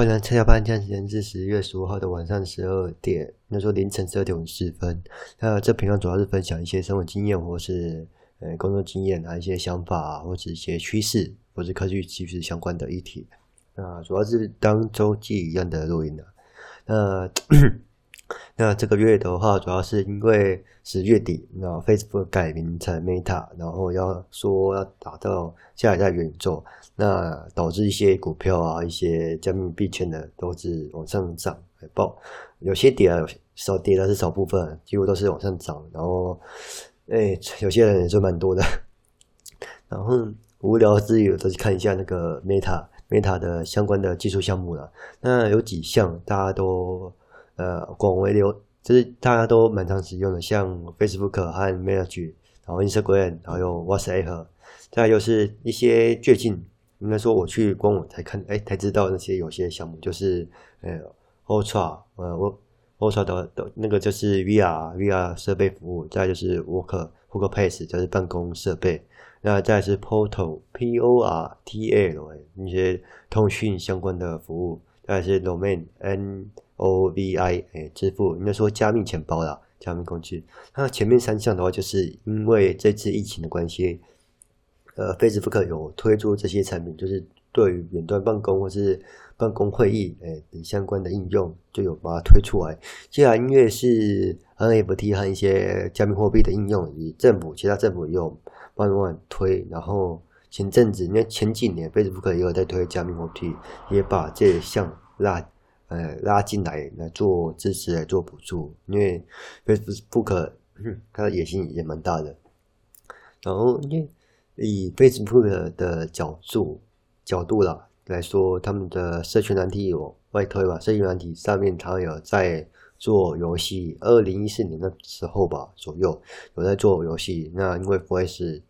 欢迎参加班，现在时间是十一月十五号的晚上十二点，那时候凌晨十二点五十分。那这频道主要是分享一些生活经验，或是呃工作经验啊，一些想法，或者一些趋势，或是科技趋势相关的议题。那主要是当周记一样的录音的。那 那这个月的话，主要是因为是月底，那 Facebook 改名成 Meta，然后要说要打造下一代元宇宙，那导致一些股票啊，一些加密币圈的都是往上涨，爆，有些跌了，少跌的是少部分，几乎都是往上涨，然后，哎，有些人也是蛮多的，然后无聊之余都去看一下那个 Meta Meta 的相关的技术项目了，那有几项大家都。呃，广为流，就是大家都蛮常使用的，像 Facebook 和 Message，然后 Instagram，还有 WhatsApp，再就是一些最近应该说我去官网才看，哎，才知道那些有些项目就是呃 Ultra，呃 Ultra 的的那个就是 VR VR 设备服务，再就是 Work Workspace 就是办公设备，那再是 Portal P O R T L 那些通讯相关的服务，再是 Domain N。O V I 哎，支付应该说加密钱包啦，加密工具。那前面三项的话，就是因为这次疫情的关系，呃，Facebook 有推出这些产品，就是对于远端办公或是办公会议哎等相关的应用，就有把它推出来。既然因为是 NFT 和一些加密货币的应用，以政府其他政府也有慢慢推，然后前阵子因为前几年 Facebook 也有在推加密货币，也把这项拉。呃，拉进来来做支持，来做补助，因为 Facebook 它的野心也蛮大的。然后，因为以 Facebook 的角度角度啦来说，他们的社群软体有外推吧？社群软体上面它有在做游戏，二零一四年的时候吧左右有在做游戏。那因为 Flash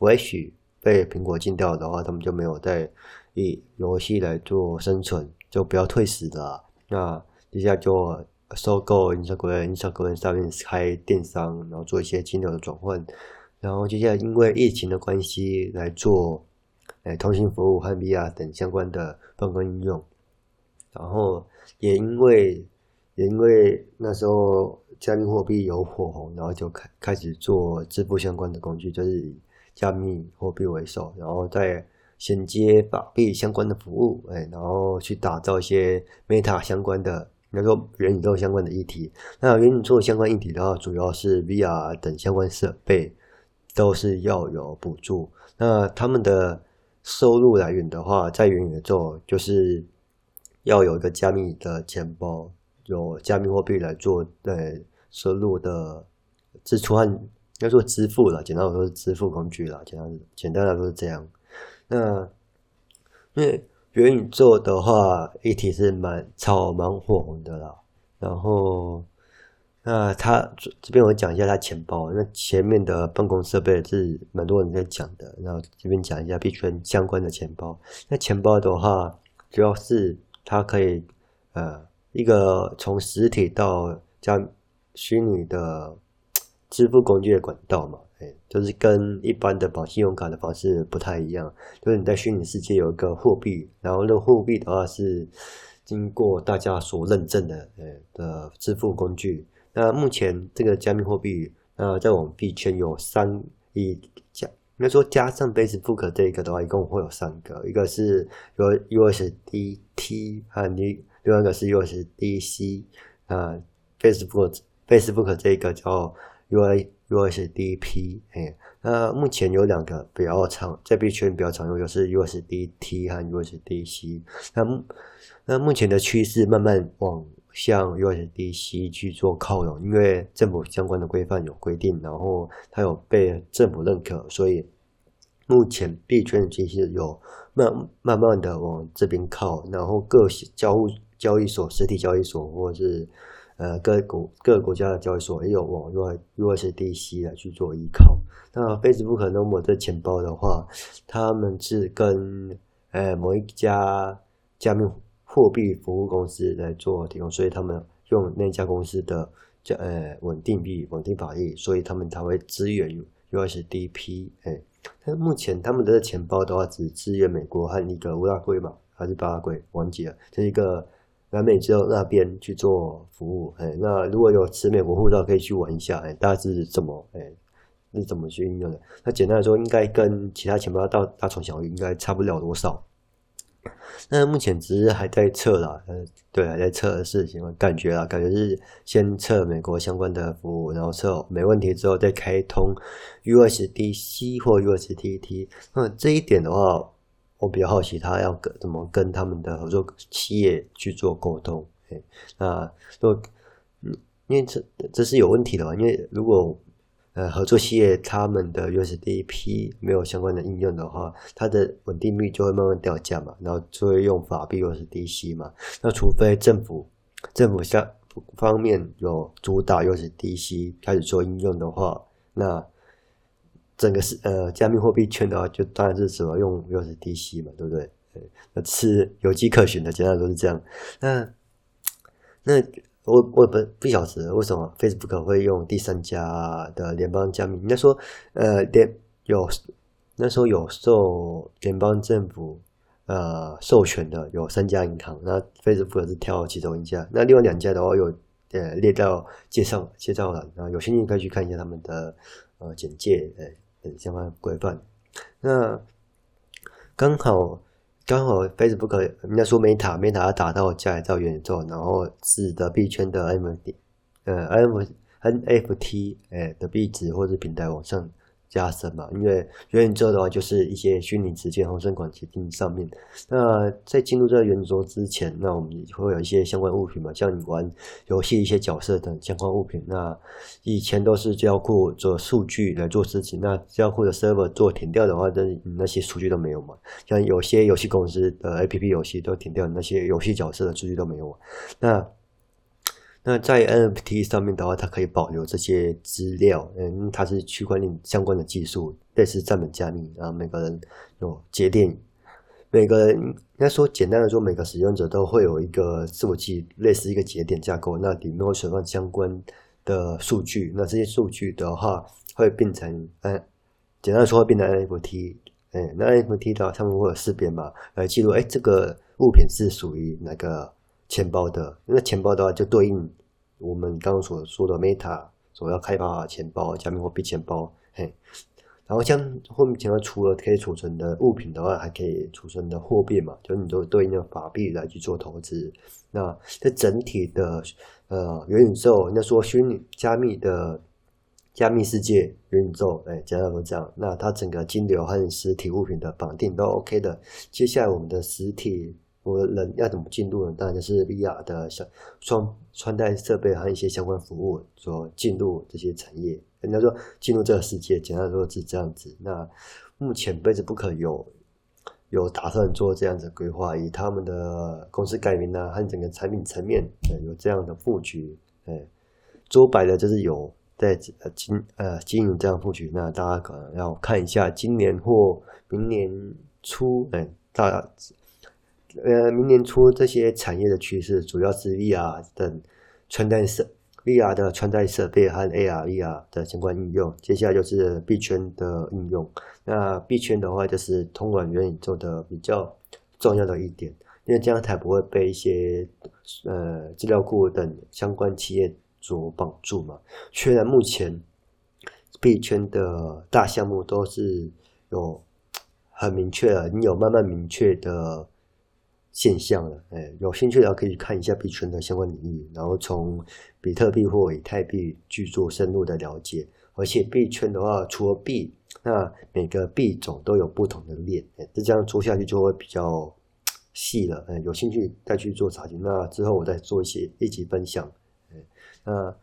Flash 被苹果禁掉的话，他们就没有在以游戏来做生存。就不要退死的，那接下来就收购 Instagram，Instagram 上面开电商，然后做一些金流的转换，然后接下来因为疫情的关系来做，诶通信服务和 VR 等相关的办公应用，然后也因为也因为那时候加密货币有火红，然后就开开始做支付相关的工具，就是加密货币为首，然后再。衔接法币相关的服务，哎，然后去打造一些 Meta 相关的，比如说元宇宙相关的议题。那元宇宙相关议题的话，主要是 VR 等相关设备都是要有补助。那他们的收入来源的话，在元宇宙就是要有一个加密的钱包，有加密货币来做对收入的支出和要做支付了。简单来说是支付工具了，简单简单来说是这样。那因为元宇宙的话，一体是蛮炒蛮火红的啦。然后，那他这边我讲一下他钱包。那前面的办公设备是蛮多人在讲的。然后这边讲一下币圈相关的钱包。那钱包的话，主要是它可以呃一个从实体到加虚拟的支付工具的管道嘛。哎就是跟一般的绑信用卡的方式不太一样，就是你在虚拟世界有一个货币，然后那个货币的话是经过大家所认证的，哎的支付工具。那目前这个加密货币，那，在我们币圈有三一加，应该说加上 Facebook 这一个的话，一共会有三个，一个是有 USDT 和另另外一个是 USDC 啊，Facebook Facebook 这一个叫 U S D P，哎，那目前有两个比较常在币圈比较常用，就是 USDT 和 USDC。那那目前的趋势慢慢往向 USDC 去做靠拢，因为政府相关的规范有规定，然后它有被政府认可，所以目前币圈的趋势有慢慢慢的往这边靠，然后各交交易所、实体交易所或者是。呃，各国各个国家的交易所也有往 USDC 来去做依靠。那 Facebook 可能我这钱包的话，他们是跟呃某一家加密货币服务公司来做提供，所以他们用那家公司的叫呃稳定币、稳定法币，所以他们才会支援 USDP。哎，但目前他们的钱包的话，只支援美国和一个乌拉圭嘛，还是巴拉圭，忘记了，这是一个南美洲那边去做服务。哎，那如果有持美国护照，可以去玩一下。哎，大致怎么哎，是怎么去应用的？那简单来说，应该跟其他钱包大大同小异，应该差不了多少。那目前只是还在测啦，呃，对，还在测的事情，感觉啊，感觉是先测美国相关的服务，然后测没问题之后再开通 USDC 或 USDT。那这一点的话，我比较好奇，他要跟怎么跟他们的合作企业去做沟通？哎，那如果嗯，因为这这是有问题的嘛，因为如果呃，合作企业他们的 USDP 没有相关的应用的话，它的稳定币就会慢慢掉价嘛，然后就会用法币 USDC 嘛。那除非政府政府下方面有主打 USDC 开始做应用的话，那整个是呃加密货币圈的话，就当然是什么用 USDC 嘛，对不对？那是有迹可循的，简单都是这样。那那。我我不不晓得为什么 Facebook 会用第三家的联邦加密。应该说，呃，联有那时候有受联邦政府呃授权的有三家银行，那 Facebook 是挑其中一家。那另外两家的话有呃列到介绍介绍了，然后有兴趣可以去看一下他们的呃简介呃相关规范。那刚好。刚好 Facebook 人家说 Meta Meta 要打到下载到元宇宙，然后使得币圈的 M 呃 M NFT 哎的币值或者平台往上。加深嘛，因为元宇宙的话，就是一些虚拟世界、红声管协定上面。那在进入这个元宇宙之前，那我们会有一些相关物品嘛，像你玩游戏一些角色等相关物品。那以前都是资料库做数据来做事情，那资料库的 server 做停掉的话，那那些数据都没有嘛。像有些游戏公司的 APP 游戏都停掉，那些游戏角色的数据都没有嘛。那那在 NFT 上面的话，它可以保留这些资料，嗯，它是区块链相关的技术，类似账本加密，然后每个人有节点，每个人应该说简单的说，每个使用者都会有一个伺服器，类似一个节点架构，那里面会存放相关的数据，那这些数据的话会变成，嗯，简单的说会变成 NFT，嗯，那 NFT 的话，他们会有识别嘛来记录，哎，这个物品是属于哪个？钱包的，那钱包的话就对应我们刚刚所说的 Meta 所要开发的钱包，加密货币钱包，嘿。然后像后面钱包除了可以储存的物品的话，还可以储存的货币嘛，就是你都对应的法币来去做投资。那在整体的呃元宇宙，那说虚拟加密的加密世界元宇宙，哎，简单说这样，那它整个金流和实体物品的绑定都 OK 的。接下来我们的实体。我人要怎么进入呢？当然就是 VR 的小穿穿戴设备和一些相关服务，所进入这些产业。人家说进入这个世界，简单说是这样子。那目前 Facebook 有有打算做这样子规划，以他们的公司改名啊和整个产品层面，有这样的布局。哎，说白了就是有在经呃经营这样布局。那大家可能要看一下今年或明年初，哎，大。呃，明年初这些产业的趋势主要是 VR 等穿戴设 VR 的穿戴设备和 AR、VR 的相关应用。接下来就是币圈的应用。那币圈的话，就是通往元宇宙的比较重要的一点，因为这样才不会被一些呃资料库等相关企业所绑住嘛。虽然目前币圈的大项目都是有很明确的，你有慢慢明确的。现象了，哎，有兴趣的可以看一下币圈的相关领域，然后从比特币或以太币去做深入的了解。而且币圈的话，除了币，那每个币种都有不同的链，哎，这样做下去就会比较细了。哎，有兴趣再去做查询，那之后我再做一些一起分享。哎，那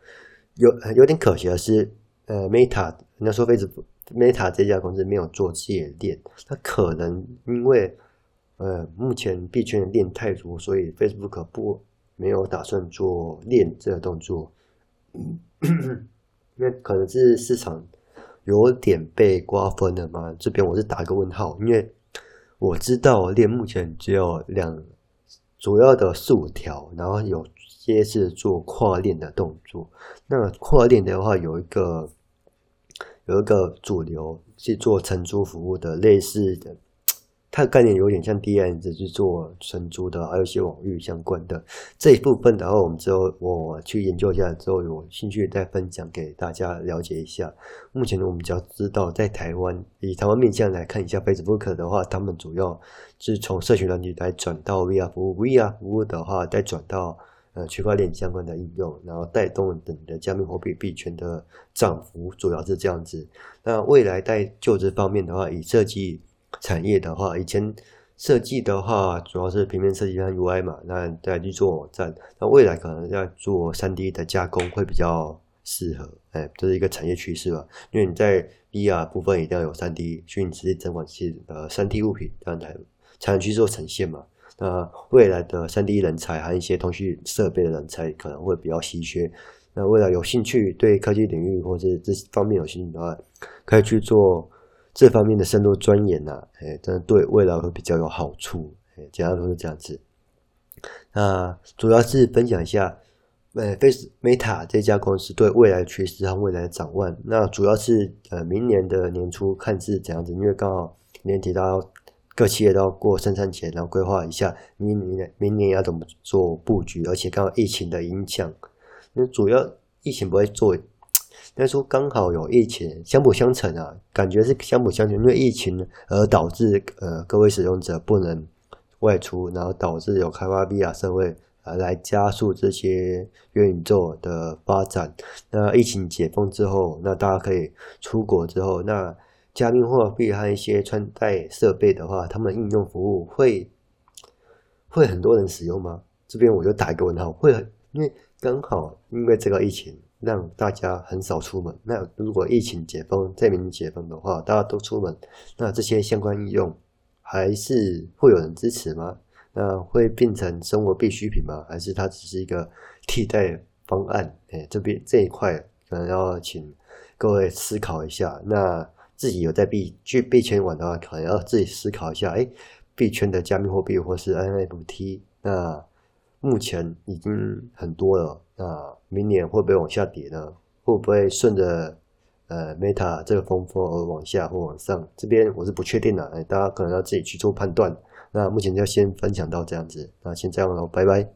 有有点可惜的是，呃，Meta，那说非止 Meta 这家公司没有做自己的链，它可能因为。呃，目前币圈的链太多，所以 Facebook 不没有打算做链这个动作。因为可能是市场有点被瓜分了嘛。这边我是打个问号，因为我知道链目前只有两主要的四五条，然后有些是做跨链的动作。那跨链的话，有一个有一个主流是做承租服务的，类似的。它的概念有点像 DANZ 去做存储的，还有一些网域相关的这一部分。然后我们之后我去研究一下之后，有兴趣再分享给大家了解一下。目前呢，我们只要知道在台湾，以台湾面向来看一下 Facebook 的话，他们主要是从社群软体来转到 VR 服务，VR 服务的话再转到呃区块链相关的应用，然后带动等的加密货币币圈的涨幅，主要是这样子。那未来在就职方面的话，以设计。产业的话，以前设计的话主要是平面设计和 UI 嘛，那再去做网站。那未来可能要做 3D 的加工会比较适合，哎，这是一个产业趋势吧。因为你在 VR 部分一定要有 3D 虚拟实际整管器的 3D 物品，这样才才能去做呈现嘛。那未来的 3D 人才和一些通讯设备的人才可能会比较稀缺。那未来有兴趣对科技领域或者这方面有兴趣的话，可以去做。这方面的深入钻研呐，哎，真的对未来会比较有好处。哎，简单说是这样子。那主要是分享一下，呃，Face Meta 这家公司对未来的趋势和未来的展望。那主要是呃，明年的年初看是怎样子，因为刚好年底到各企业都要过圣诞节，然后规划一下明年明年要怎么做布局，而且刚好疫情的影响，那主要疫情不会做。但是说刚好有疫情，相辅相成啊，感觉是相辅相成。因为疫情而导致呃各位使用者不能外出，然后导致有开发 VR 设备呃来加速这些元宇宙的发展。那疫情解封之后，那大家可以出国之后，那加密货币和一些穿戴设备的话，他们应用服务会会很多人使用吗？这边我就打一个问号，会，因为刚好因为这个疫情。让大家很少出门。那如果疫情解封，再明解封的话，大家都出门，那这些相关应用还是会有人支持吗？那会变成生活必需品吗？还是它只是一个替代方案？哎，这边这一块可能要请各位思考一下。那自己有在币去币圈玩的话，可能要自己思考一下。哎，币圈的加密货币或是 NFT，那目前已经很多了。那明年会不会往下跌呢？会不会顺着呃 Meta 这个风波而往下或往上？这边我是不确定的，哎，大家可能要自己去做判断。那目前就先分享到这样子，那先这样喽，拜拜。